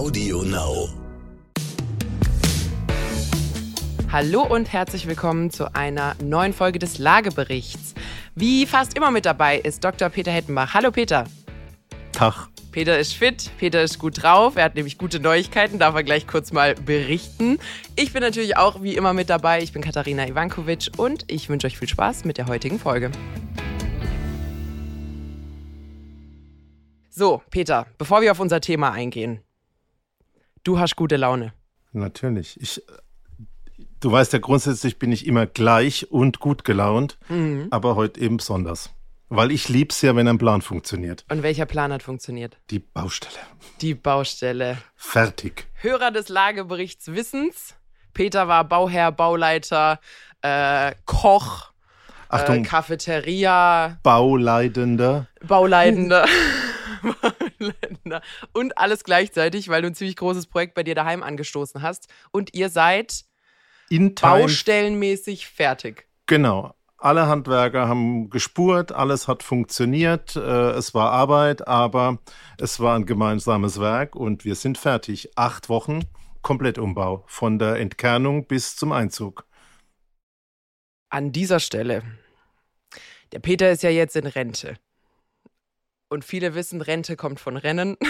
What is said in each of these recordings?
Audio Now. Hallo und herzlich willkommen zu einer neuen Folge des Lageberichts. Wie fast immer mit dabei ist Dr. Peter Hettenbach. Hallo Peter. Tag. Peter ist fit, Peter ist gut drauf, er hat nämlich gute Neuigkeiten, darf er gleich kurz mal berichten. Ich bin natürlich auch wie immer mit dabei, ich bin Katharina Ivankovic und ich wünsche euch viel Spaß mit der heutigen Folge. So, Peter, bevor wir auf unser Thema eingehen. Du hast gute Laune. Natürlich. Ich, du weißt ja, grundsätzlich bin ich immer gleich und gut gelaunt, Mhm. aber heute eben besonders. Weil ich lieb's ja, wenn ein Plan funktioniert. Und welcher Plan hat funktioniert? Die Baustelle. Die Baustelle. Fertig. Hörer des Lageberichts wissens. Peter war Bauherr, Bauleiter, äh, Koch, äh, Achtung, Cafeteria, Bauleidender. Bauleitender. Bauleitender. Und alles gleichzeitig, weil du ein ziemlich großes Projekt bei dir daheim angestoßen hast. Und ihr seid baustellenmäßig fertig. Genau. Alle Handwerker haben gespurt, alles hat funktioniert. Äh, es war Arbeit, aber es war ein gemeinsames Werk und wir sind fertig. Acht Wochen Komplettumbau. Von der Entkernung bis zum Einzug. An dieser Stelle. Der Peter ist ja jetzt in Rente. Und viele wissen, Rente kommt von Rennen.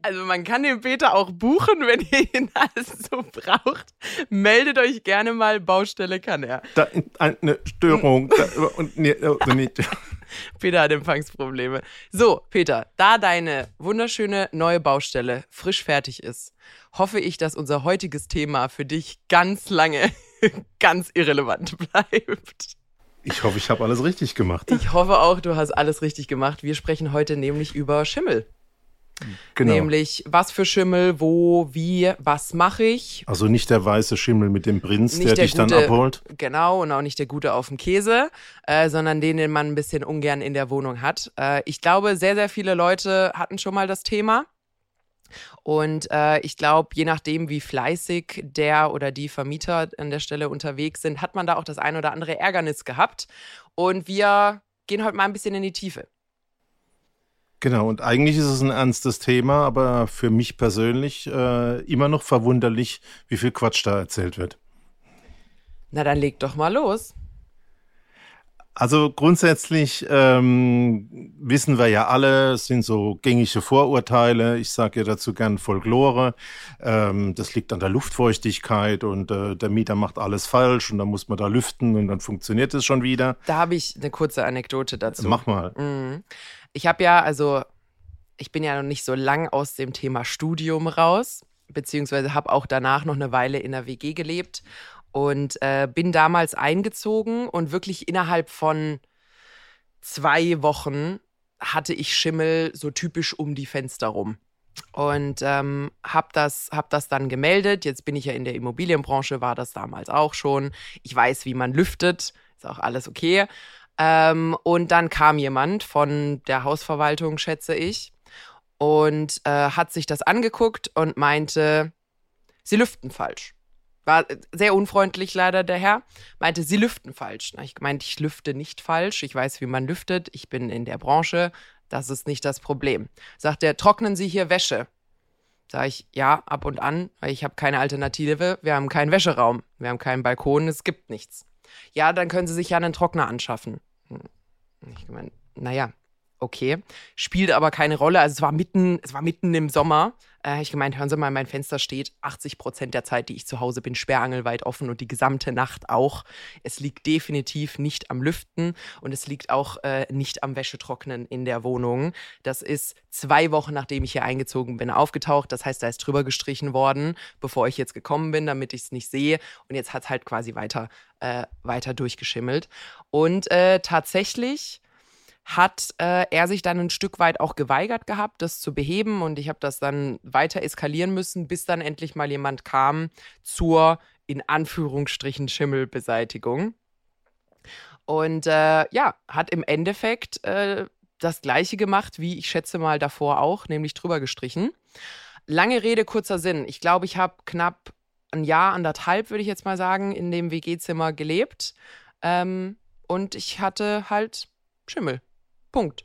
Also man kann den Peter auch buchen, wenn ihr ihn alles so braucht. Meldet euch gerne mal, Baustelle kann er. Da, eine Störung. da, und, nee, also nicht. Peter hat Empfangsprobleme. So, Peter, da deine wunderschöne neue Baustelle frisch fertig ist, hoffe ich, dass unser heutiges Thema für dich ganz lange ganz irrelevant bleibt. Ich hoffe, ich habe alles richtig gemacht. Ich hoffe auch, du hast alles richtig gemacht. Wir sprechen heute nämlich über Schimmel. Genau. Nämlich, was für Schimmel, wo, wie, was mache ich. Also nicht der weiße Schimmel mit dem Prinz, der, der dich dann gute- abholt. Genau, und auch nicht der gute auf dem Käse, äh, sondern den, den man ein bisschen ungern in der Wohnung hat. Äh, ich glaube, sehr, sehr viele Leute hatten schon mal das Thema. Und äh, ich glaube, je nachdem, wie fleißig der oder die Vermieter an der Stelle unterwegs sind, hat man da auch das ein oder andere Ärgernis gehabt. Und wir gehen heute mal ein bisschen in die Tiefe. Genau, und eigentlich ist es ein ernstes Thema, aber für mich persönlich äh, immer noch verwunderlich, wie viel Quatsch da erzählt wird. Na, dann leg doch mal los. Also grundsätzlich ähm, wissen wir ja alle, es sind so gängige Vorurteile. Ich sage ja dazu gern Folklore. Ähm, das liegt an der Luftfeuchtigkeit und äh, der Mieter macht alles falsch und dann muss man da lüften und dann funktioniert es schon wieder. Da habe ich eine kurze Anekdote dazu. Mach mal. Mhm. Ich habe ja, also, ich bin ja noch nicht so lang aus dem Thema Studium raus, beziehungsweise habe auch danach noch eine Weile in der WG gelebt und äh, bin damals eingezogen und wirklich innerhalb von zwei Wochen hatte ich Schimmel so typisch um die Fenster rum. Und ähm, habe das, hab das dann gemeldet. Jetzt bin ich ja in der Immobilienbranche, war das damals auch schon. Ich weiß, wie man lüftet, ist auch alles okay. Ähm, und dann kam jemand von der Hausverwaltung, schätze ich, und äh, hat sich das angeguckt und meinte, sie lüften falsch. War sehr unfreundlich leider der Herr, meinte, sie lüften falsch. Ich meinte, ich lüfte nicht falsch, ich weiß, wie man lüftet, ich bin in der Branche, das ist nicht das Problem. Sagt er, trocknen Sie hier Wäsche? Sag ich, ja, ab und an, weil ich habe keine Alternative, wir haben keinen Wäscheraum, wir haben keinen Balkon, es gibt nichts. Ja, dann können Sie sich ja einen Trockner anschaffen. Hm. Ich meine, naja, okay. Spielt aber keine Rolle. Also es war mitten, es war mitten im Sommer. Äh, ich gemeint, hören Sie mal, mein Fenster steht 80 Prozent der Zeit, die ich zu Hause bin, sperrangelweit offen und die gesamte Nacht auch. Es liegt definitiv nicht am Lüften und es liegt auch äh, nicht am Wäschetrocknen in der Wohnung. Das ist zwei Wochen, nachdem ich hier eingezogen bin, aufgetaucht. Das heißt, da ist drüber gestrichen worden, bevor ich jetzt gekommen bin, damit ich es nicht sehe. Und jetzt hat es halt quasi weiter, äh, weiter durchgeschimmelt. Und äh, tatsächlich hat äh, er sich dann ein Stück weit auch geweigert gehabt, das zu beheben. Und ich habe das dann weiter eskalieren müssen, bis dann endlich mal jemand kam zur, in Anführungsstrichen, Schimmelbeseitigung. Und äh, ja, hat im Endeffekt äh, das gleiche gemacht, wie ich schätze mal davor auch, nämlich drüber gestrichen. Lange Rede, kurzer Sinn. Ich glaube, ich habe knapp ein Jahr, anderthalb, würde ich jetzt mal sagen, in dem WG-Zimmer gelebt. Ähm, und ich hatte halt Schimmel. Punkt.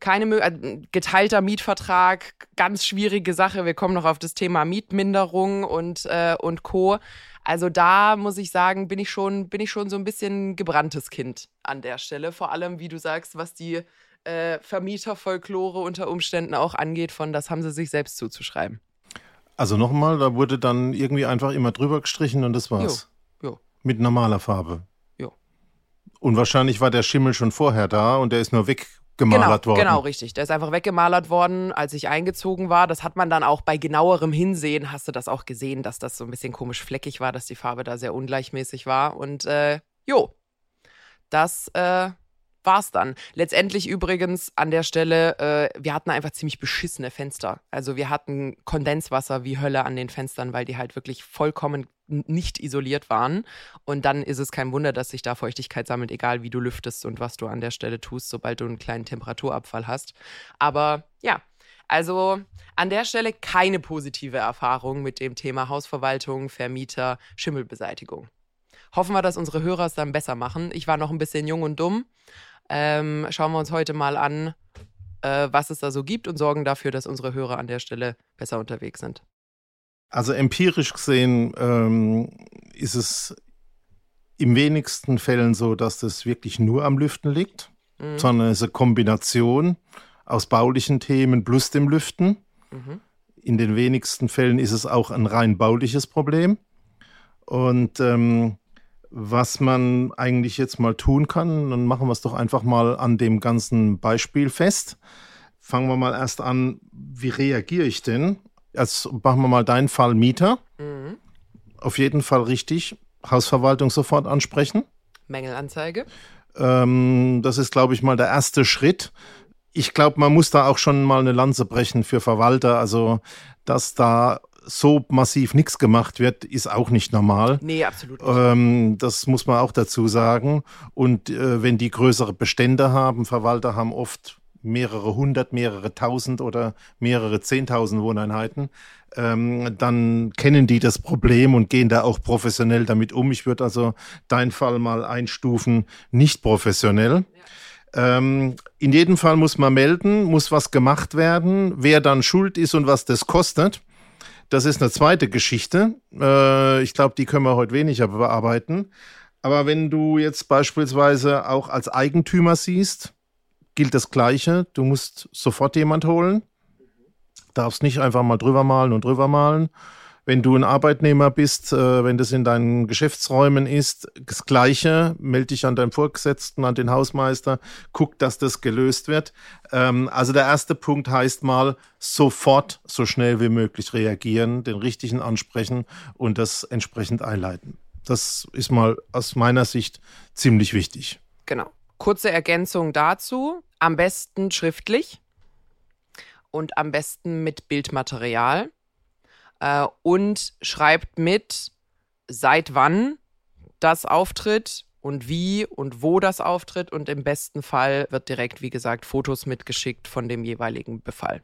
keine äh, geteilter Mietvertrag, ganz schwierige Sache. Wir kommen noch auf das Thema Mietminderung und, äh, und Co. Also da muss ich sagen, bin ich schon, bin ich schon so ein bisschen gebranntes Kind an der Stelle. Vor allem, wie du sagst, was die äh, Vermieterfolklore unter Umständen auch angeht, von das haben sie sich selbst zuzuschreiben. Also nochmal, da wurde dann irgendwie einfach immer drüber gestrichen und das war's. Jo. jo. Mit normaler Farbe. Und wahrscheinlich war der Schimmel schon vorher da und der ist nur weggemalert genau, worden. Genau, richtig. Der ist einfach weggemalert worden, als ich eingezogen war. Das hat man dann auch bei genauerem Hinsehen, hast du das auch gesehen, dass das so ein bisschen komisch fleckig war, dass die Farbe da sehr ungleichmäßig war. Und äh, jo, das äh, war's dann. Letztendlich übrigens an der Stelle, äh, wir hatten einfach ziemlich beschissene Fenster. Also wir hatten Kondenswasser wie Hölle an den Fenstern, weil die halt wirklich vollkommen nicht isoliert waren. Und dann ist es kein Wunder, dass sich da Feuchtigkeit sammelt, egal wie du lüftest und was du an der Stelle tust, sobald du einen kleinen Temperaturabfall hast. Aber ja, also an der Stelle keine positive Erfahrung mit dem Thema Hausverwaltung, Vermieter, Schimmelbeseitigung. Hoffen wir, dass unsere Hörer es dann besser machen. Ich war noch ein bisschen jung und dumm ähm, schauen wir uns heute mal an, äh, was es da so gibt und sorgen dafür, dass unsere Hörer an der Stelle besser unterwegs sind. Also empirisch gesehen ähm, ist es im wenigsten Fällen so, dass das wirklich nur am Lüften liegt, mhm. sondern es ist eine Kombination aus baulichen Themen plus dem Lüften. Mhm. In den wenigsten Fällen ist es auch ein rein bauliches Problem. Und ähm, was man eigentlich jetzt mal tun kann. Dann machen wir es doch einfach mal an dem ganzen Beispiel fest. Fangen wir mal erst an, wie reagiere ich denn? Jetzt machen wir mal deinen Fall Mieter. Mhm. Auf jeden Fall richtig. Hausverwaltung sofort ansprechen. Mängelanzeige. Ähm, das ist, glaube ich, mal der erste Schritt. Ich glaube, man muss da auch schon mal eine Lanze brechen für Verwalter. Also, dass da so massiv nichts gemacht wird, ist auch nicht normal. Nee, absolut nicht. Ähm, das muss man auch dazu sagen. Und äh, wenn die größere Bestände haben, Verwalter haben oft mehrere hundert, mehrere tausend oder mehrere zehntausend Wohneinheiten, ähm, dann kennen die das Problem und gehen da auch professionell damit um. Ich würde also deinen Fall mal einstufen, nicht professionell. Ja. Ähm, in jedem Fall muss man melden, muss was gemacht werden, wer dann schuld ist und was das kostet. Das ist eine zweite Geschichte. Äh, ich glaube, die können wir heute weniger bearbeiten. Aber wenn du jetzt beispielsweise auch als Eigentümer siehst, gilt das Gleiche. Du musst sofort jemand holen. Darfst nicht einfach mal drüber malen und drüber malen. Wenn du ein Arbeitnehmer bist, äh, wenn das in deinen Geschäftsräumen ist, das Gleiche, melde dich an deinen Vorgesetzten, an den Hausmeister, guck, dass das gelöst wird. Ähm, also der erste Punkt heißt mal, sofort so schnell wie möglich reagieren, den richtigen ansprechen und das entsprechend einleiten. Das ist mal aus meiner Sicht ziemlich wichtig. Genau. Kurze Ergänzung dazu. Am besten schriftlich und am besten mit Bildmaterial äh, und schreibt mit, seit wann das auftritt und wie und wo das auftritt und im besten Fall wird direkt, wie gesagt, Fotos mitgeschickt von dem jeweiligen Befall.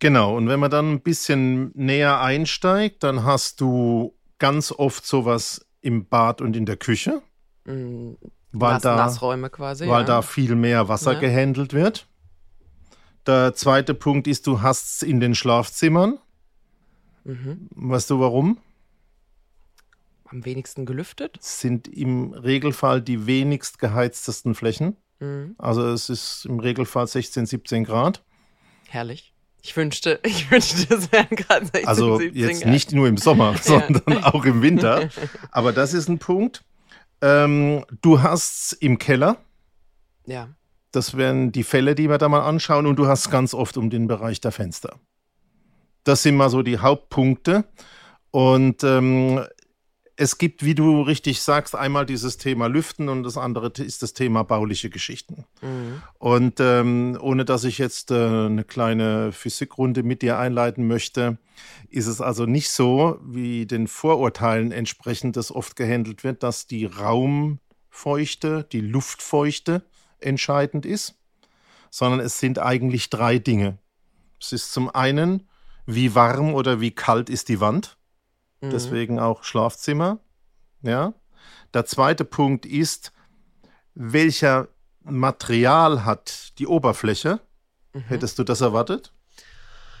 Genau, und wenn man dann ein bisschen näher einsteigt, dann hast du ganz oft sowas im Bad und in der Küche. Mm, weil Nass, da, Nassräume quasi. Weil ja. da viel mehr Wasser ja. gehandelt wird. Der zweite Punkt ist, du hast es in den Schlafzimmern. Mhm. Weißt du warum? Am wenigsten gelüftet? Sind im Regelfall die wenigst geheiztesten Flächen. Mhm. Also es ist im Regelfall 16, 17 Grad. Herrlich. Ich wünschte, ich wünschte, das wären gerade 16, Also jetzt Grad. nicht nur im Sommer, sondern auch im Winter. Aber das ist ein Punkt. Ähm, du hast im Keller. Ja. Das wären die Fälle, die wir da mal anschauen. Und du hast ganz oft um den Bereich der Fenster. Das sind mal so die Hauptpunkte. Und ähm, es gibt, wie du richtig sagst, einmal dieses Thema Lüften und das andere ist das Thema bauliche Geschichten. Mhm. Und ähm, ohne dass ich jetzt äh, eine kleine Physikrunde mit dir einleiten möchte, ist es also nicht so, wie den Vorurteilen entsprechend das oft gehandelt wird, dass die Raumfeuchte, die Luftfeuchte entscheidend ist, sondern es sind eigentlich drei Dinge. Es ist zum einen wie warm oder wie kalt ist die Wand. Mhm. Deswegen auch Schlafzimmer. Ja. Der zweite Punkt ist, welcher Material hat die Oberfläche? Mhm. Hättest du das erwartet?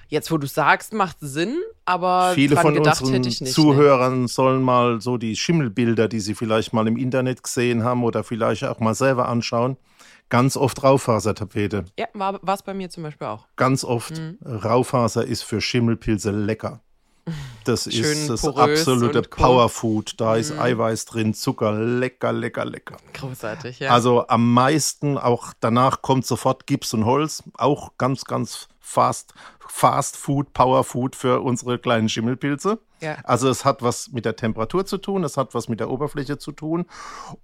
Jetzt, wo du sagst, macht Sinn, aber viele von gedacht unseren nicht. Zuhörern sollen mal so die Schimmelbilder, die sie vielleicht mal im Internet gesehen haben oder vielleicht auch mal selber anschauen. Ganz oft Raufasertapete. Ja, war es bei mir zum Beispiel auch. Ganz oft. Mhm. Raufaser ist für Schimmelpilze lecker. Das ist das absolute. Powerfood. Da ist Mhm. Eiweiß drin, Zucker, lecker, lecker, lecker. Großartig, ja. Also am meisten, auch danach kommt sofort Gips und Holz, auch ganz, ganz fast, Fast Food, Power Food für unsere kleinen Schimmelpilze. ja. Also es hat was mit der Temperatur zu tun, es hat was mit der Oberfläche zu tun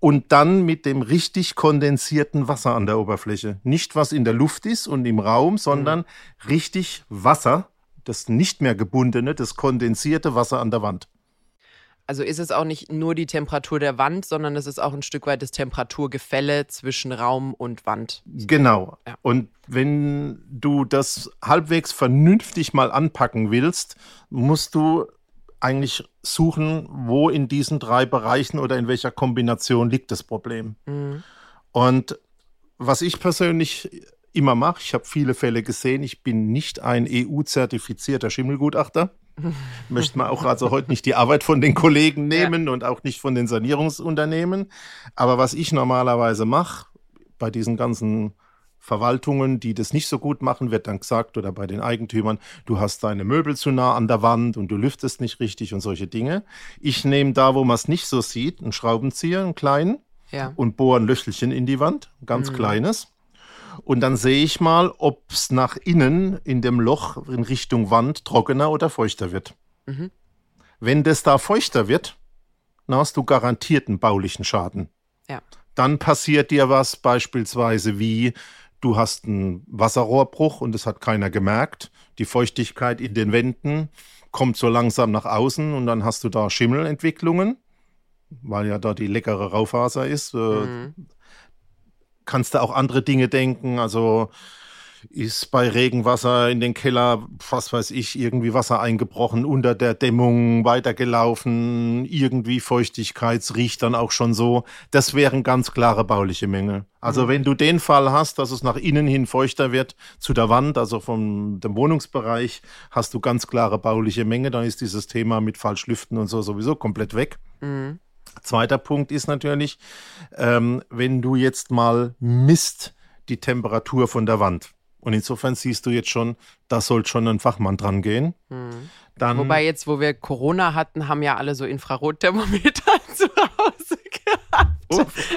und dann mit dem richtig kondensierten Wasser an der Oberfläche. Nicht was in der Luft ist und im Raum, sondern richtig Wasser, das nicht mehr gebundene, das kondensierte Wasser an der Wand. Also ist es auch nicht nur die Temperatur der Wand, sondern es ist auch ein Stück weit das Temperaturgefälle zwischen Raum und Wand. Genau. Ja. Und wenn du das halbwegs vernünftig mal anpacken willst, musst du eigentlich suchen, wo in diesen drei Bereichen oder in welcher Kombination liegt das Problem. Mhm. Und was ich persönlich immer mache, ich habe viele Fälle gesehen, ich bin nicht ein EU-zertifizierter Schimmelgutachter. Möchte man auch also heute nicht die Arbeit von den Kollegen Ja. nehmen und auch nicht von den Sanierungsunternehmen. Aber was ich normalerweise mache, bei diesen ganzen Verwaltungen, die das nicht so gut machen, wird dann gesagt, oder bei den Eigentümern, du hast deine Möbel zu nah an der Wand und du lüftest nicht richtig und solche Dinge. Ich nehme da, wo man es nicht so sieht, einen Schraubenzieher, einen kleinen, Ja. und bohre ein Löchelchen in die Wand, ein ganz Mhm. kleines. Und dann sehe ich mal, ob es nach innen in dem Loch in Richtung Wand trockener oder feuchter wird. Mhm. Wenn das da feuchter wird, dann hast du garantiert einen baulichen Schaden. Ja. Dann passiert dir was beispielsweise wie, du hast einen Wasserrohrbruch und das hat keiner gemerkt. Die Feuchtigkeit in den Wänden kommt so langsam nach außen und dann hast du da Schimmelentwicklungen, weil ja da die leckere Raufaser ist. Äh, Mhm. Kannst du auch andere Dinge denken. Also ist bei Regenwasser in den Keller, was weiß ich, irgendwie Wasser eingebrochen, unter der Dämmung weitergelaufen, irgendwie Feuchtigkeit, es riecht dann auch schon so. Das wären ganz klare bauliche Mängel. Also Mhm. wenn du den Fall hast, dass es nach innen hin feuchter wird zu der Wand, also vom dem Wohnungsbereich, hast du ganz klare bauliche Mängel, dann ist dieses Thema mit Falschlüften und so sowieso komplett weg. Mhm. Zweiter Punkt ist natürlich, ähm, wenn du jetzt mal misst die Temperatur von der Wand. Und insofern siehst du jetzt schon, da soll schon ein Fachmann dran gehen. Mhm. Dann, Wobei jetzt, wo wir Corona hatten, haben ja alle so Infrarotthermometer. Oh,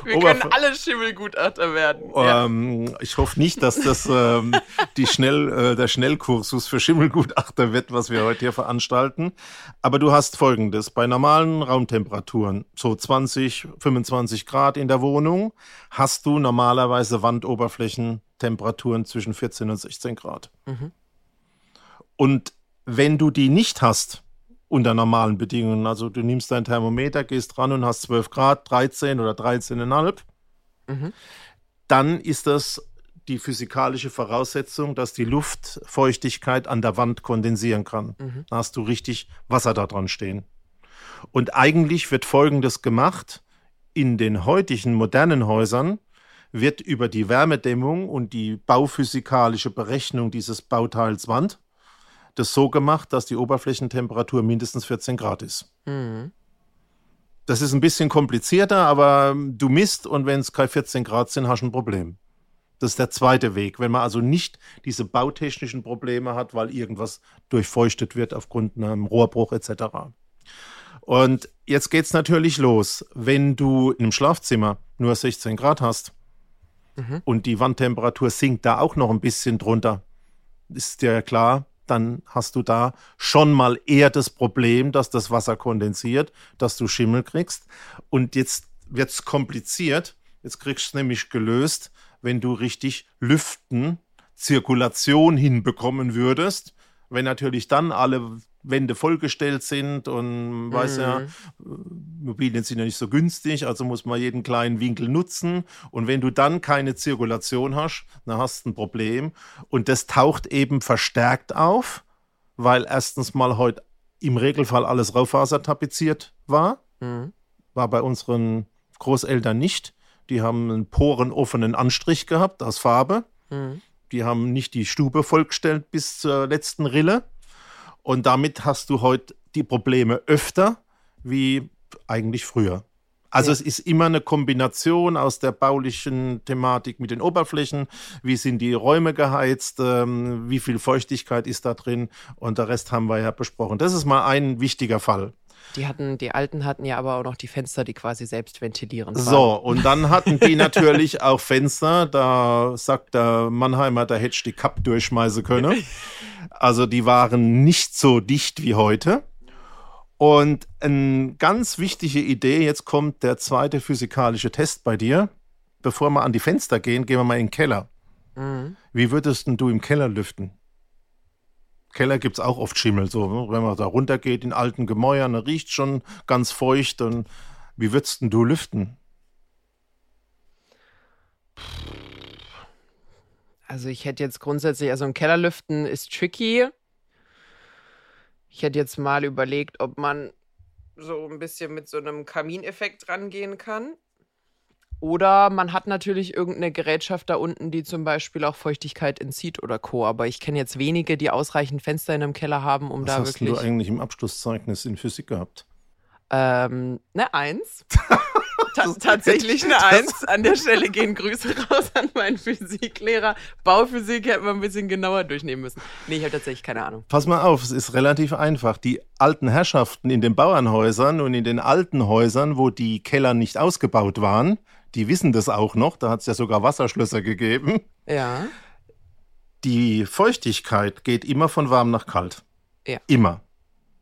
Wir können alle Schimmelgutachter werden. ja. ähm, ich hoffe nicht, dass das ähm, die Schnell, äh, der Schnellkursus für Schimmelgutachter wird, was wir heute hier veranstalten. Aber du hast folgendes: Bei normalen Raumtemperaturen, so 20, 25 Grad in der Wohnung, hast du normalerweise Wandoberflächentemperaturen zwischen 14 und 16 Grad. Mhm. Und wenn du die nicht hast, unter normalen Bedingungen, also du nimmst dein Thermometer, gehst dran und hast 12 Grad, 13 oder 13,5, Mhm. dann ist das die physikalische Voraussetzung, dass die Luftfeuchtigkeit an der Wand kondensieren kann. Mhm. Da hast du richtig Wasser da dran stehen. Und eigentlich wird Folgendes gemacht. In den heutigen modernen Häusern wird über die Wärmedämmung und die bauphysikalische Berechnung dieses Bauteils Wand das so gemacht, dass die Oberflächentemperatur mindestens 14 Grad ist. Mhm. Das ist ein bisschen komplizierter, aber du misst und wenn es keine 14 Grad sind, hast du ein Problem. Das ist der zweite Weg, wenn man also nicht diese bautechnischen Probleme hat, weil irgendwas durchfeuchtet wird aufgrund einem Rohrbruch etc. Und jetzt geht's natürlich los. Wenn du im Schlafzimmer nur 16 Grad hast Mhm. und die Wandtemperatur sinkt da auch noch ein bisschen drunter, ist dir klar, dann hast du da schon mal eher das Problem, dass das Wasser kondensiert, dass du Schimmel kriegst. Und jetzt wird's kompliziert. Jetzt kriegst du es nämlich gelöst, wenn du richtig Lüften, Zirkulation hinbekommen würdest. Wenn natürlich dann alle Wände vollgestellt sind und weiß ja, Immobilien sind ja nicht so günstig, also muss man jeden kleinen Winkel nutzen. Und wenn du dann keine Zirkulation hast, dann hast du ein Problem. Und das taucht eben verstärkt auf, weil erstens mal heute im Regelfall alles Raufaser tapeziert war. Mhm. War bei unseren Großeltern nicht. Die haben einen porenoffenen Anstrich gehabt aus Farbe. Mhm. Die haben nicht die Stube vollgestellt bis zur letzten Rille. Und damit hast du heute die Probleme öfter wie eigentlich früher. Also ja. es ist immer eine Kombination aus der baulichen Thematik mit den Oberflächen, wie sind die Räume geheizt, ähm, wie viel Feuchtigkeit ist da drin und der Rest haben wir ja besprochen. Das ist mal ein wichtiger Fall. Die hatten, die Alten hatten ja aber auch noch die Fenster, die quasi selbst ventilieren. So, und dann hatten die natürlich auch Fenster. Da sagt der Mannheimer, da hätte ich die Kapp durchschmeißen können. Also die waren nicht so dicht wie heute. Und eine ganz wichtige Idee, jetzt kommt der zweite physikalische Test bei dir. Bevor wir an die Fenster gehen, gehen wir mal in den Keller. Mhm. Wie würdest du im Keller lüften? Keller gibt es auch oft Schimmel. So, ne? wenn man da runtergeht in alten Gemäuern, riecht schon ganz feucht. Und wie würdest du lüften? Also ich hätte jetzt grundsätzlich, also ein Kellerlüften ist tricky. Ich hätte jetzt mal überlegt, ob man so ein bisschen mit so einem Kamineffekt rangehen kann. Oder man hat natürlich irgendeine Gerätschaft da unten, die zum Beispiel auch Feuchtigkeit entzieht oder Co. Aber ich kenne jetzt wenige, die ausreichend Fenster in einem Keller haben, um Was da wirklich. Was hast du eigentlich im Abschlusszeugnis in Physik gehabt? Ähm, eine Eins. Ta tatsächlich eine Eins. An der Stelle gehen Grüße raus an meinen Physiklehrer. Bauphysik hätten wir ein bisschen genauer durchnehmen müssen. Nee, ich habe tatsächlich keine Ahnung. Pass mal auf, es ist relativ einfach. Die alten Herrschaften in den Bauernhäusern und in den alten Häusern, wo die Keller nicht ausgebaut waren, die wissen das auch noch. Da hat es ja sogar Wasserschlösser gegeben. Ja. Die Feuchtigkeit geht immer von warm nach kalt. Ja. Immer.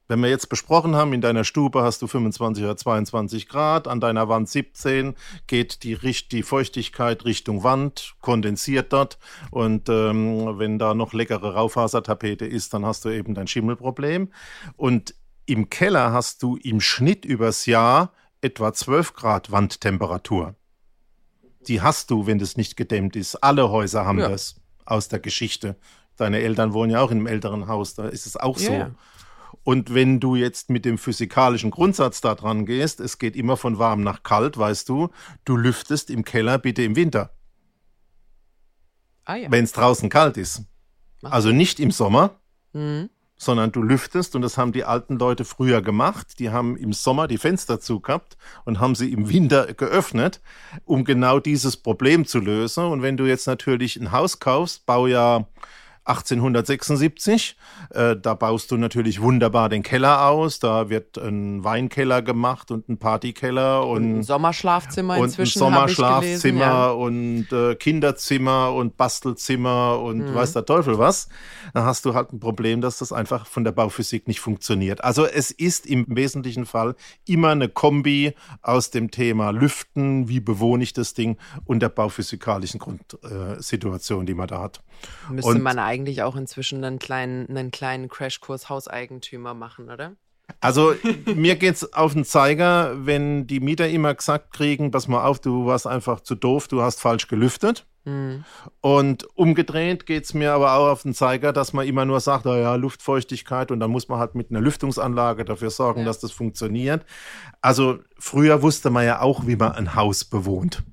Wenn wir jetzt besprochen haben, in deiner Stube hast du 25 oder 22 Grad, an deiner Wand 17, geht die, die Feuchtigkeit Richtung Wand, kondensiert dort. Und ähm, wenn da noch leckere Raufasertapete ist, dann hast du eben dein Schimmelproblem. Und im Keller hast du im Schnitt übers Jahr etwa 12 Grad Wandtemperatur. Die hast du, wenn das nicht gedämmt ist. Alle Häuser haben ja. das aus der Geschichte. Deine Eltern wohnen ja auch in einem älteren Haus, da ist es auch so. Ja. Und wenn du jetzt mit dem physikalischen Grundsatz da dran gehst, es geht immer von warm nach kalt, weißt du, du lüftest im Keller bitte im Winter. Ah, ja. Wenn es draußen kalt ist. Also nicht im Sommer, mhm. Sondern du lüftest und das haben die alten Leute früher gemacht. Die haben im Sommer die Fenster zu gehabt und haben sie im Winter geöffnet, um genau dieses Problem zu lösen. Und wenn du jetzt natürlich ein Haus kaufst, Baujahr 1876. Äh, da baust du natürlich wunderbar den Keller aus. Da wird ein Weinkeller gemacht und ein Partykeller und, ein Sommerschlafzimmer und inzwischen. Ein Sommerschlafzimmer ja. und äh, Kinderzimmer und Bastelzimmer und mhm. weiß der Teufel was. Dann hast du halt ein Problem, dass das einfach von der Bauphysik nicht funktioniert. Also es ist im wesentlichen Fall immer eine Kombi aus dem Thema Lüften, wie bewohne ich das Ding und der bauphysikalischen Grundsituation, äh, die man da hat. Müsste und man eigentlich auch inzwischen einen kleinen, einen kleinen Crashkurs Hauseigentümer machen, oder? Also mir geht es auf den Zeiger, wenn die Mieter immer gesagt kriegen, pass mal auf, du warst einfach zu doof, du hast falsch gelüftet. Mhm. Und umgedreht geht es mir aber auch auf den Zeiger, dass man immer nur sagt, oh ja, Luftfeuchtigkeit und dann muss man halt mit einer Lüftungsanlage dafür sorgen, ja. dass das funktioniert. Also früher wusste man ja auch, wie man ein Haus bewohnt.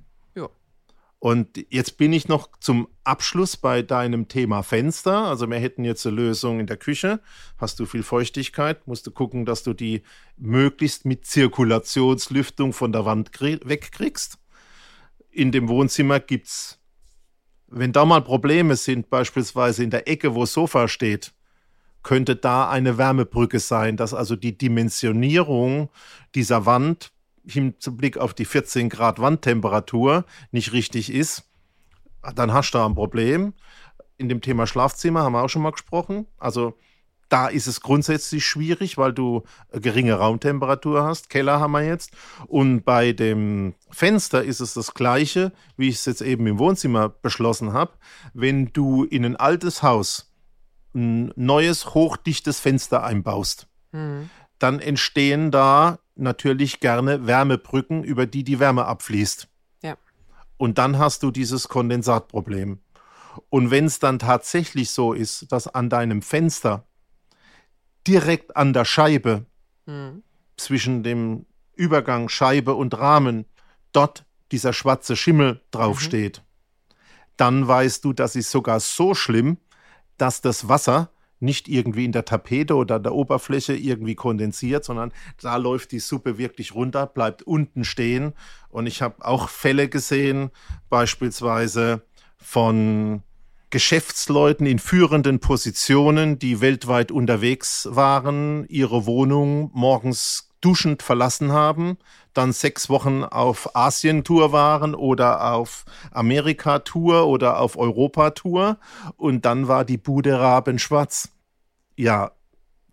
Und jetzt bin ich noch zum Abschluss bei deinem Thema Fenster. Also wir hätten jetzt eine Lösung in der Küche. Hast du viel Feuchtigkeit, musst du gucken, dass du die möglichst mit Zirkulationslüftung von der Wand wegkriegst. In dem Wohnzimmer gibt es, wenn da mal Probleme sind, beispielsweise in der Ecke, wo das Sofa steht, könnte da eine Wärmebrücke sein, dass also die Dimensionierung dieser Wand im Blick auf die 14 Grad Wandtemperatur nicht richtig ist, dann hast du da ein Problem. In dem Thema Schlafzimmer haben wir auch schon mal gesprochen. Also da ist es grundsätzlich schwierig, weil du geringe Raumtemperatur hast. Keller haben wir jetzt. Und bei dem Fenster ist es das Gleiche, wie ich es jetzt eben im Wohnzimmer beschlossen habe. Wenn du in ein altes Haus ein neues, hochdichtes Fenster einbaust, mhm. dann entstehen da natürlich gerne Wärmebrücken, über die die Wärme abfließt. Ja. Und dann hast du dieses Kondensatproblem. Und wenn es dann tatsächlich so ist, dass an deinem Fenster direkt an der Scheibe mhm. zwischen dem Übergang Scheibe und Rahmen dort dieser schwarze Schimmel draufsteht, mhm. dann weißt du, das ist sogar so schlimm, dass das Wasser nicht irgendwie in der Tapete oder der Oberfläche irgendwie kondensiert, sondern da läuft die Suppe wirklich runter, bleibt unten stehen. Und ich habe auch Fälle gesehen, beispielsweise von Geschäftsleuten in führenden Positionen, die weltweit unterwegs waren, ihre Wohnung morgens duschend verlassen haben, dann sechs Wochen auf Asien-Tour waren oder auf Amerika-Tour oder auf Europa-Tour und dann war die Bude rabenschwarz. Ja,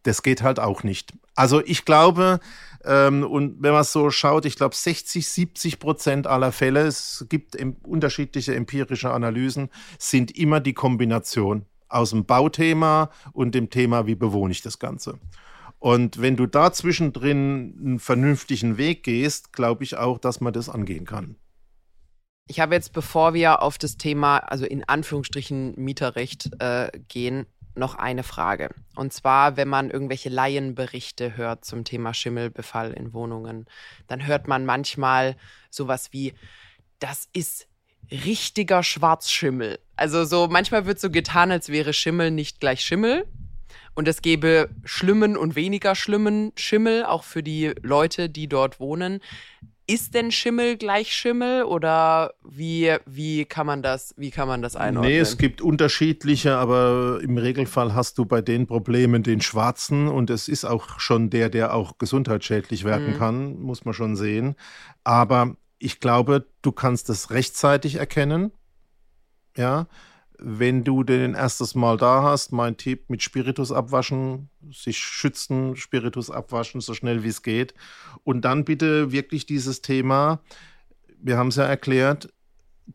das geht halt auch nicht. Also ich glaube, ähm, und wenn man so schaut, ich glaube 60, 70 Prozent aller Fälle, es gibt unterschiedliche empirische Analysen, sind immer die Kombination aus dem Bauthema und dem Thema, wie bewohne ich das Ganze. Und wenn du da zwischendrin einen vernünftigen Weg gehst, glaube ich auch, dass man das angehen kann. Ich habe jetzt, bevor wir auf das Thema, also in Anführungsstrichen Mieterrecht äh, gehen, noch eine Frage. Und zwar, wenn man irgendwelche Laienberichte hört zum Thema Schimmelbefall in Wohnungen, dann hört man manchmal sowas wie, das ist richtiger Schwarzschimmel. Also so manchmal wird so getan, als wäre Schimmel nicht gleich Schimmel und es gäbe schlimmen und weniger schlimmen Schimmel, auch für die Leute, die dort wohnen. Ist denn Schimmel gleich Schimmel oder wie, wie, kann man das, wie kann man das einordnen? Nee, es gibt unterschiedliche, aber im Regelfall hast du bei den Problemen den schwarzen und es ist auch schon der, der auch gesundheitsschädlich wirken mhm. kann, muss man schon sehen. Aber ich glaube, du kannst es rechtzeitig erkennen. Ja, wenn du den erstes Mal da hast, mein Tipp mit Spiritus abwaschen, sich schützen, Spiritus abwaschen, so schnell wie es geht. Und dann bitte wirklich dieses Thema, wir haben es ja erklärt,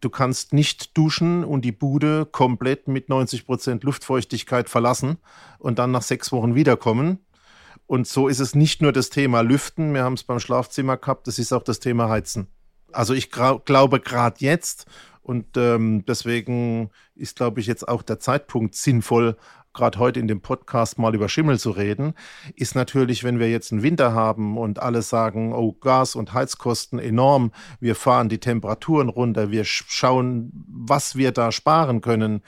du kannst nicht duschen und die Bude komplett mit 90 Prozent Luftfeuchtigkeit verlassen und dann nach sechs Wochen wiederkommen. Und so ist es nicht nur das Thema Lüften, wir haben es beim Schlafzimmer gehabt, das ist auch das Thema Heizen. Also ich glaube gerade jetzt und ähm, deswegen ist, glaube ich, jetzt auch der Zeitpunkt sinnvoll, gerade heute in dem Podcast mal über Schimmel zu reden, ist natürlich, wenn wir jetzt einen Winter haben und alle sagen, oh, Gas- und Heizkosten enorm, wir fahren die Temperaturen runter, wir schauen, was wir da sparen können,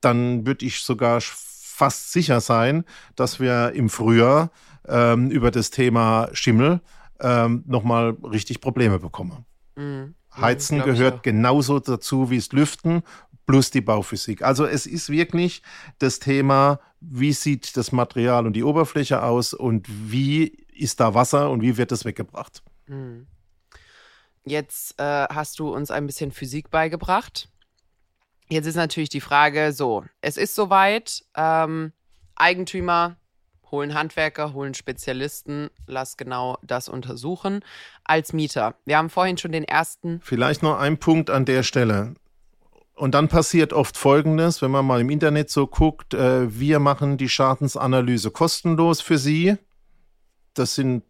dann würde ich sogar fast sicher sein, dass wir im Frühjahr ähm, über das Thema Schimmel ähm, nochmal richtig Probleme bekommen. Mhm. Heizen ja, gehört genauso dazu wie das Lüften plus die Bauphysik. Also es ist wirklich das Thema, wie sieht das Material und die Oberfläche aus und wie ist da Wasser und wie wird das weggebracht. Hm. Jetzt äh, hast du uns ein bisschen Physik beigebracht. Jetzt ist natürlich die Frage so, es ist soweit, ähm, Eigentümer holen Handwerker, holen Spezialisten, lass genau das untersuchen als Mieter. Wir haben vorhin schon den ersten. Vielleicht noch ein Punkt an der Stelle. Und dann passiert oft Folgendes, wenn man mal im Internet so guckt, äh, wir machen die Schadensanalyse kostenlos für Sie. Das sind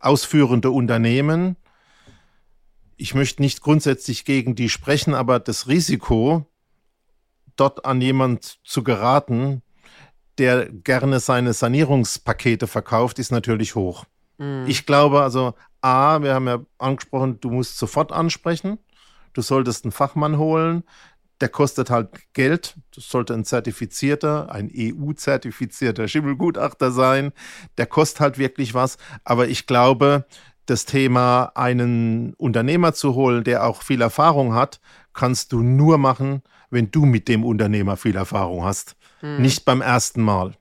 ausführende Unternehmen. Ich möchte nicht grundsätzlich gegen die sprechen, aber das Risiko, dort an jemand zu geraten, der gerne seine Sanierungspakete verkauft, ist natürlich hoch. Mhm. Ich glaube also, A, wir haben ja angesprochen, du musst sofort ansprechen. Du solltest einen Fachmann holen. Der kostet halt Geld. Das sollte ein zertifizierter, ein EU-zertifizierter Schimmelgutachter sein. Der kostet halt wirklich was. Aber ich glaube, das Thema, einen Unternehmer zu holen, der auch viel Erfahrung hat, kannst du nur machen, wenn du mit dem Unternehmer viel Erfahrung hast. Hm. Nicht beim ersten Mal.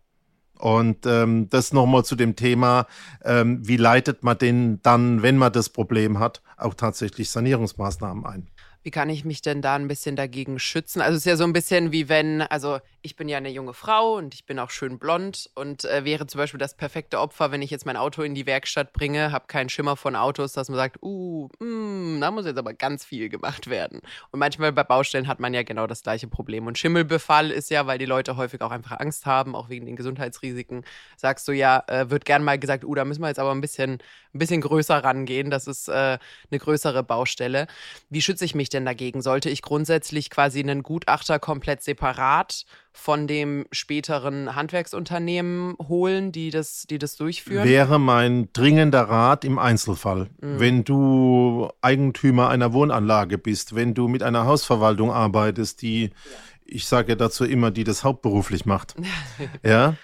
Und ähm, das nochmal zu dem Thema, ähm, wie leitet man denn dann, wenn man das Problem hat, auch tatsächlich Sanierungsmaßnahmen ein? Wie kann ich mich denn da ein bisschen dagegen schützen? Also es ist ja so ein bisschen wie wenn, also ich bin ja eine junge Frau und ich bin auch schön blond und äh, wäre zum Beispiel das perfekte Opfer, wenn ich jetzt mein Auto in die Werkstatt bringe, habe keinen Schimmer von Autos, dass man sagt, uh, mm, da muss jetzt aber ganz viel gemacht werden. Und manchmal bei Baustellen hat man ja genau das gleiche Problem. Und Schimmelbefall ist ja, weil die Leute häufig auch einfach Angst haben, auch wegen den Gesundheitsrisiken, sagst du ja, äh, wird gern mal gesagt, uh, da müssen wir jetzt aber ein bisschen, ein bisschen größer rangehen. Das ist äh, eine größere Baustelle. Wie schütze ich mich denn dagegen? Sollte ich grundsätzlich quasi einen Gutachter komplett separat von dem späteren Handwerksunternehmen holen, die das, die das durchführen? Wäre mein dringender Rat im Einzelfall. Mhm. Wenn du Eigentümer einer Wohnanlage bist, wenn du mit einer Hausverwaltung arbeitest, die, ja. ich sage dazu immer, die das hauptberuflich macht. ja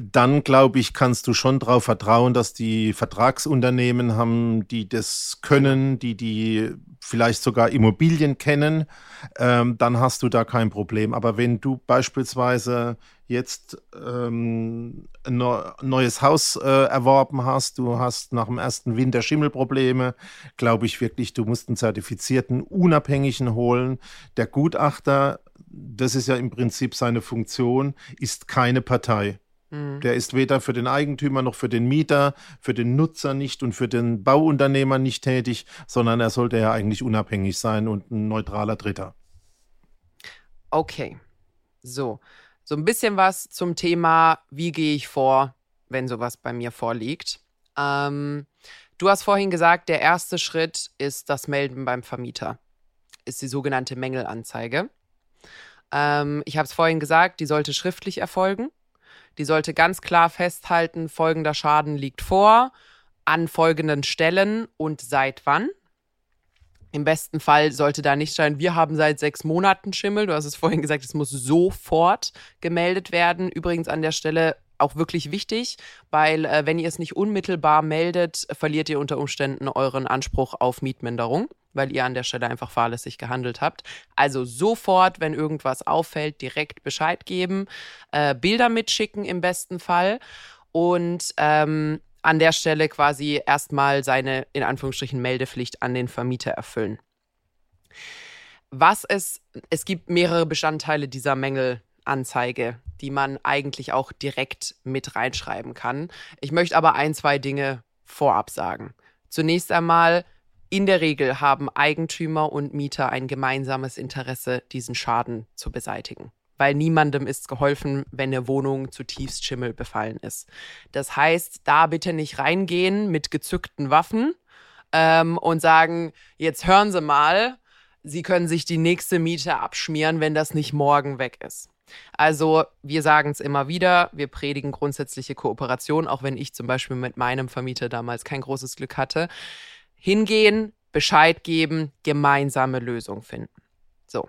dann glaube ich, kannst du schon darauf vertrauen, dass die Vertragsunternehmen haben, die das können, die die vielleicht sogar Immobilien kennen, ähm, dann hast du da kein Problem. Aber wenn du beispielsweise jetzt ähm, ein neues Haus äh, erworben hast, du hast nach dem ersten Winter Schimmelprobleme, glaube ich wirklich, du musst einen zertifizierten Unabhängigen holen. Der Gutachter, das ist ja im Prinzip seine Funktion, ist keine Partei. Mhm. Der ist weder für den Eigentümer noch für den Mieter, für den Nutzer nicht und für den Bauunternehmer nicht tätig, sondern er sollte ja eigentlich unabhängig sein und ein neutraler Dritter. Okay. So. So ein bisschen was zum Thema, wie gehe ich vor, wenn sowas bei mir vorliegt. Ähm, du hast vorhin gesagt, der erste Schritt ist das Melden beim Vermieter. Ist die sogenannte Mängelanzeige. Ähm, ich habe es vorhin gesagt, die sollte schriftlich erfolgen. Die sollte ganz klar festhalten, folgender Schaden liegt vor, an folgenden Stellen und seit wann. Im besten Fall sollte da nicht sein, wir haben seit sechs Monaten Schimmel. Du hast es vorhin gesagt, es muss sofort gemeldet werden. Übrigens an der Stelle auch wirklich wichtig, weil äh, wenn ihr es nicht unmittelbar meldet, verliert ihr unter Umständen euren Anspruch auf Mietminderung weil ihr an der Stelle einfach fahrlässig gehandelt habt. Also sofort, wenn irgendwas auffällt, direkt Bescheid geben, äh, Bilder mitschicken im besten Fall und ähm, an der Stelle quasi erstmal seine in Anführungsstrichen Meldepflicht an den Vermieter erfüllen. Was es, es gibt mehrere Bestandteile dieser Mängelanzeige, die man eigentlich auch direkt mit reinschreiben kann. Ich möchte aber ein, zwei Dinge vorab sagen. Zunächst einmal, in der Regel haben Eigentümer und Mieter ein gemeinsames Interesse, diesen Schaden zu beseitigen. Weil niemandem ist geholfen, wenn eine Wohnung zutiefst Schimmel befallen ist. Das heißt, da bitte nicht reingehen mit gezückten Waffen ähm, und sagen, jetzt hören Sie mal, Sie können sich die nächste Miete abschmieren, wenn das nicht morgen weg ist. Also wir sagen es immer wieder, wir predigen grundsätzliche Kooperation, auch wenn ich zum Beispiel mit meinem Vermieter damals kein großes Glück hatte hingehen, Bescheid geben, gemeinsame Lösung finden. So.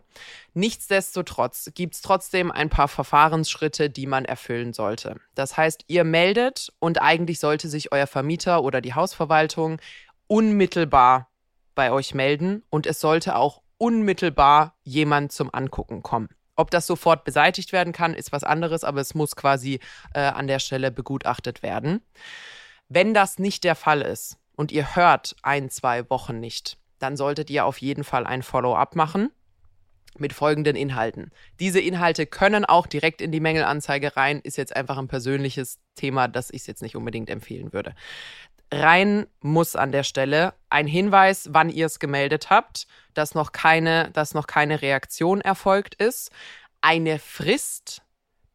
Nichtsdestotrotz gibt es trotzdem ein paar Verfahrensschritte, die man erfüllen sollte. Das heißt, ihr meldet und eigentlich sollte sich euer Vermieter oder die Hausverwaltung unmittelbar bei euch melden und es sollte auch unmittelbar jemand zum Angucken kommen. Ob das sofort beseitigt werden kann, ist was anderes, aber es muss quasi äh, an der Stelle begutachtet werden. Wenn das nicht der Fall ist, und ihr hört ein, zwei Wochen nicht, dann solltet ihr auf jeden Fall ein Follow-up machen mit folgenden Inhalten. Diese Inhalte können auch direkt in die Mängelanzeige rein, ist jetzt einfach ein persönliches Thema, das ich jetzt nicht unbedingt empfehlen würde. Rein muss an der Stelle ein Hinweis, wann ihr es gemeldet habt, dass noch keine, dass noch keine Reaktion erfolgt ist, eine Frist,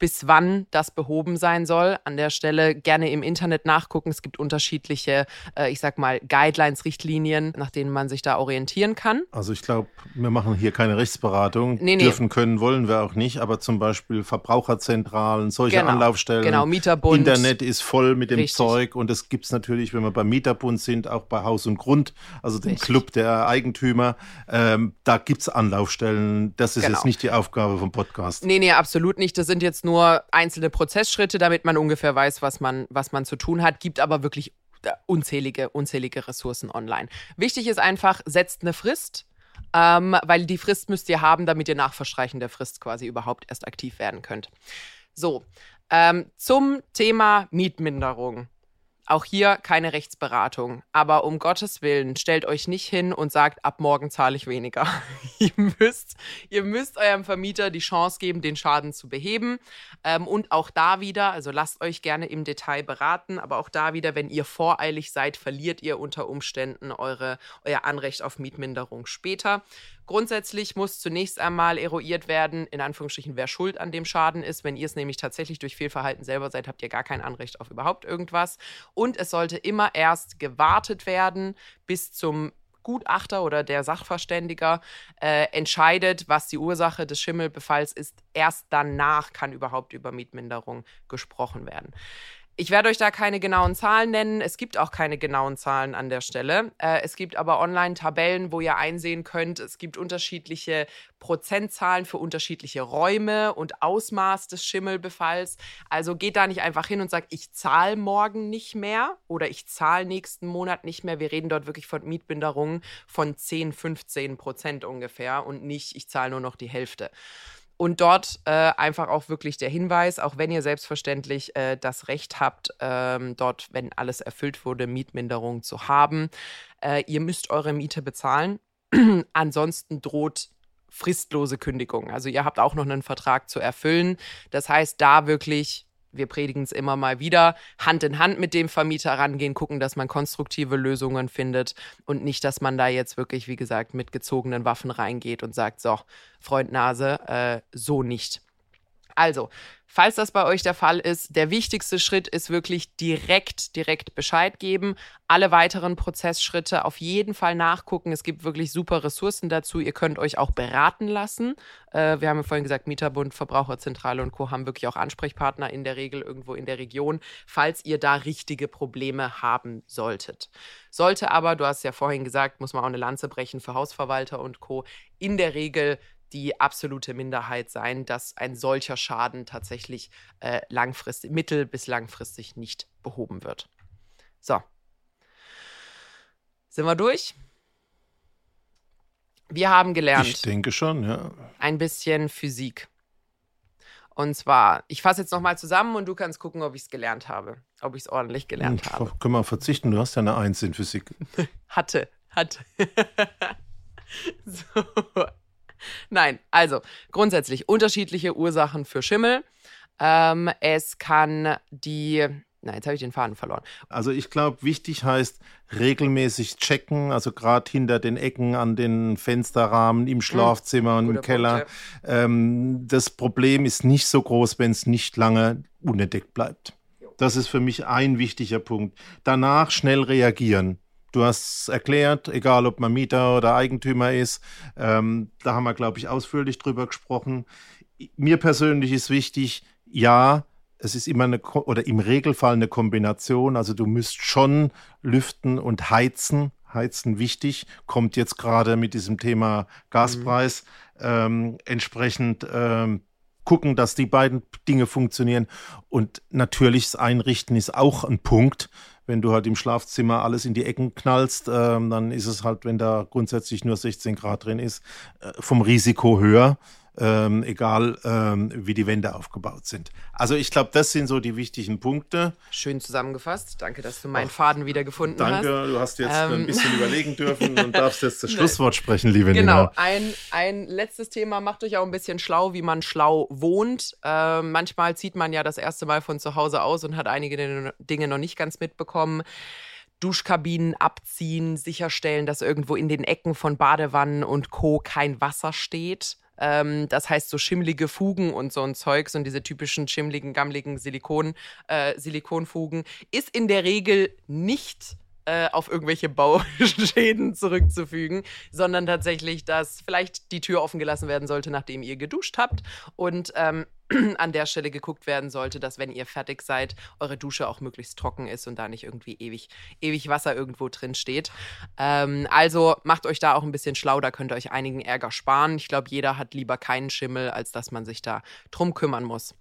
bis wann das behoben sein soll. An der Stelle gerne im Internet nachgucken. Es gibt unterschiedliche, äh, ich sag mal, Guidelines, Richtlinien, nach denen man sich da orientieren kann. Also ich glaube, wir machen hier keine Rechtsberatung. Nee, nee. Dürfen können, wollen wir auch nicht. Aber zum Beispiel Verbraucherzentralen, solche genau, Anlaufstellen. Genau, Mieterbund. Internet ist voll mit dem Richtig. Zeug. Und es gibt es natürlich, wenn wir beim Mieterbund sind, auch bei Haus und Grund, also dem Richtig. Club der Eigentümer. Ähm, da gibt es Anlaufstellen. Das ist genau. jetzt nicht die Aufgabe vom Podcast. Nee, nee, absolut nicht. Das sind jetzt nur nur einzelne Prozessschritte, damit man ungefähr weiß, was man, was man zu tun hat, gibt aber wirklich äh, unzählige, unzählige Ressourcen online. Wichtig ist einfach, setzt eine Frist, ähm, weil die Frist müsst ihr haben, damit ihr nach Verstreichen der Frist quasi überhaupt erst aktiv werden könnt. So, ähm, zum Thema Mietminderung. Auch hier keine Rechtsberatung. Aber um Gottes Willen, stellt euch nicht hin und sagt, ab morgen zahle ich weniger. ihr, müsst, ihr müsst eurem Vermieter die Chance geben, den Schaden zu beheben. Ähm, und auch da wieder, also lasst euch gerne im Detail beraten, aber auch da wieder, wenn ihr voreilig seid, verliert ihr unter Umständen eure, euer Anrecht auf Mietminderung später. Grundsätzlich muss zunächst einmal eruiert werden, in Anführungsstrichen, wer schuld an dem Schaden ist. Wenn ihr es nämlich tatsächlich durch Fehlverhalten selber seid, habt ihr gar kein Anrecht auf überhaupt irgendwas. Und es sollte immer erst gewartet werden bis zum Gutachter oder der Sachverständiger äh, entscheidet, was die Ursache des Schimmelbefalls ist. Erst danach kann überhaupt über Mietminderung gesprochen werden. Ich werde euch da keine genauen Zahlen nennen. Es gibt auch keine genauen Zahlen an der Stelle. Äh, es gibt aber Online-Tabellen, wo ihr einsehen könnt, es gibt unterschiedliche Prozentzahlen für unterschiedliche Räume und Ausmaß des Schimmelbefalls. Also geht da nicht einfach hin und sagt, ich zahle morgen nicht mehr oder ich zahle nächsten Monat nicht mehr. Wir reden dort wirklich von Mietbinderungen von 10, 15 Prozent ungefähr und nicht, ich zahle nur noch die Hälfte. Und dort äh, einfach auch wirklich der Hinweis, auch wenn ihr selbstverständlich äh, das Recht habt, ähm, dort, wenn alles erfüllt wurde, Mietminderung zu haben, äh, ihr müsst eure Miete bezahlen. Ansonsten droht fristlose Kündigung. Also ihr habt auch noch einen Vertrag zu erfüllen. Das heißt, da wirklich wir predigen es immer mal wieder, Hand in Hand mit dem Vermieter rangehen, gucken, dass man konstruktive Lösungen findet und nicht, dass man da jetzt wirklich, wie gesagt, mit gezogenen Waffen reingeht und sagt, so, Freund Nase, äh, so nicht. Also, falls das bei euch der Fall ist, der wichtigste Schritt ist wirklich direkt, direkt Bescheid geben. Alle weiteren Prozessschritte auf jeden Fall nachgucken. Es gibt wirklich super Ressourcen dazu. Ihr könnt euch auch beraten lassen. Äh, wir haben ja vorhin gesagt, Mieterbund, Verbraucherzentrale und Co. haben wirklich auch Ansprechpartner in der Regel irgendwo in der Region, falls ihr da richtige Probleme haben solltet. Sollte aber, du hast ja vorhin gesagt, muss man auch eine Lanze brechen für Hausverwalter und Co. In der Regel die absolute Minderheit sein, dass ein solcher Schaden tatsächlich äh, langfristig, mittel- bis langfristig nicht behoben wird. So. Sind wir durch? Wir haben gelernt. Ich denke schon, ja. Ein bisschen Physik. Und zwar, ich fasse jetzt nochmal zusammen und du kannst gucken, ob ich es gelernt habe. Ob ich es ordentlich gelernt hm, habe. Können wir verzichten, du hast ja eine Eins in Physik. hatte, hatte. so, Nein, also grundsätzlich unterschiedliche Ursachen für Schimmel. Ähm, es kann die Nein, jetzt habe ich den Faden verloren. Also ich glaube, wichtig heißt regelmäßig checken, also gerade hinter den Ecken, an den Fensterrahmen, im hm, Schlafzimmer hm, und im Keller. Ähm, das Problem ist nicht so groß, wenn es nicht lange unentdeckt bleibt. Das ist für mich ein wichtiger Punkt. Danach schnell reagieren. Du hast erklärt, egal ob man Mieter oder Eigentümer ist, ähm, da haben wir, glaube ich, ausführlich drüber gesprochen. Mir persönlich ist wichtig, ja, es ist immer eine oder im Regelfall eine Kombination. Also du müsst schon lüften und heizen. Heizen wichtig, kommt jetzt gerade mit diesem Thema Gaspreis mhm. ähm, entsprechend ähm, gucken, dass die beiden Dinge funktionieren. Und natürlich das Einrichten ist auch ein Punkt wenn du halt im Schlafzimmer alles in die Ecken knallst, ähm, dann ist es halt, wenn da grundsätzlich nur 16 Grad drin ist, äh, vom Risiko höher ähm, egal ähm, wie die Wände aufgebaut sind. Also ich glaube, das sind so die wichtigen Punkte. Schön zusammengefasst. Danke, dass du meinen Ach, Faden wieder gefunden danke, hast. Danke, du hast jetzt ähm, ein bisschen überlegen dürfen und darfst jetzt das Schlusswort sprechen, liebe genau. Nina. Genau, ein, ein letztes Thema macht euch auch ein bisschen schlau, wie man schlau wohnt. Äh, manchmal zieht man ja das erste Mal von zu Hause aus und hat einige Dinge noch nicht ganz mitbekommen. Duschkabinen abziehen, sicherstellen, dass irgendwo in den Ecken von Badewannen und Co. kein Wasser steht. Ähm, das heißt, so schimmlige Fugen und so ein Zeugs und diese typischen schimmligen, gammligen Silikon, äh, Silikonfugen ist in der Regel nicht äh, auf irgendwelche Bauschäden zurückzufügen, sondern tatsächlich, dass vielleicht die Tür offen gelassen werden sollte, nachdem ihr geduscht habt und ähm, an der Stelle geguckt werden sollte, dass wenn ihr fertig seid, eure Dusche auch möglichst trocken ist und da nicht irgendwie ewig, ewig Wasser irgendwo drin steht. Ähm, also macht euch da auch ein bisschen schlau, da könnt ihr euch einigen Ärger sparen. Ich glaube, jeder hat lieber keinen Schimmel, als dass man sich da drum kümmern muss.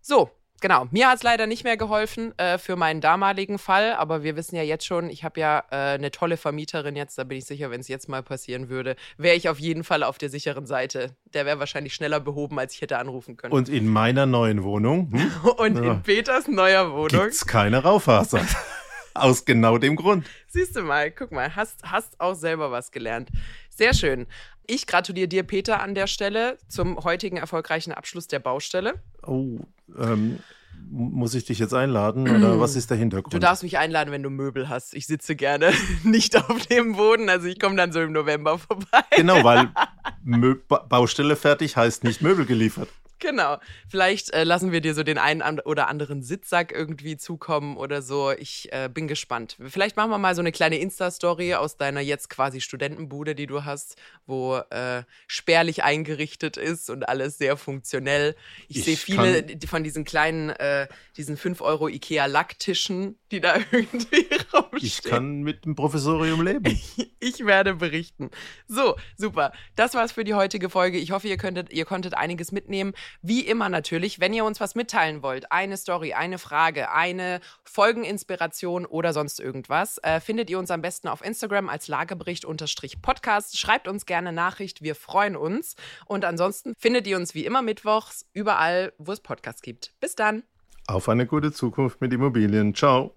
So, genau, mir hat es leider nicht mehr geholfen äh, für meinen damaligen Fall, aber wir wissen ja jetzt schon, ich habe ja äh, eine tolle Vermieterin jetzt, da bin ich sicher, wenn es jetzt mal passieren würde, wäre ich auf jeden Fall auf der sicheren Seite. Der wäre wahrscheinlich schneller behoben, als ich hätte anrufen können. Und in meiner neuen Wohnung? Hm? Und ja. in Peters neuer Wohnung? Gibt's keine Raufaser. Aus genau dem Grund. Siehst du mal, guck mal, hast, hast auch selber was gelernt. Sehr schön. Ich gratuliere dir, Peter, an der Stelle zum heutigen erfolgreichen Abschluss der Baustelle. Oh, ähm, muss ich dich jetzt einladen oder was ist der Hintergrund? Du darfst mich einladen, wenn du Möbel hast. Ich sitze gerne nicht auf dem Boden, also ich komme dann so im November vorbei. Genau, weil Mö Baustelle fertig heißt nicht Möbel geliefert. Genau. Vielleicht äh, lassen wir dir so den einen oder anderen Sitzsack irgendwie zukommen oder so. Ich äh, bin gespannt. Vielleicht machen wir mal so eine kleine Insta-Story aus deiner jetzt quasi Studentenbude, die du hast, wo äh, spärlich eingerichtet ist und alles sehr funktionell. Ich, ich sehe viele von diesen kleinen, äh, diesen 5 Euro Ikea Lacktischen, die da irgendwie rumstehen. Ich kann mit dem Professorium leben. ich werde berichten. So, super. Das war's für die heutige Folge. Ich hoffe, ihr könntet, ihr konntet einiges mitnehmen. Wie immer natürlich, wenn ihr uns was mitteilen wollt, eine Story, eine Frage, eine Folgeninspiration oder sonst irgendwas, äh, findet ihr uns am besten auf Instagram als Lagebericht-Podcast. Schreibt uns gerne Nachricht, wir freuen uns. Und ansonsten findet ihr uns wie immer mittwochs überall, wo es Podcasts gibt. Bis dann. Auf eine gute Zukunft mit Immobilien. Ciao.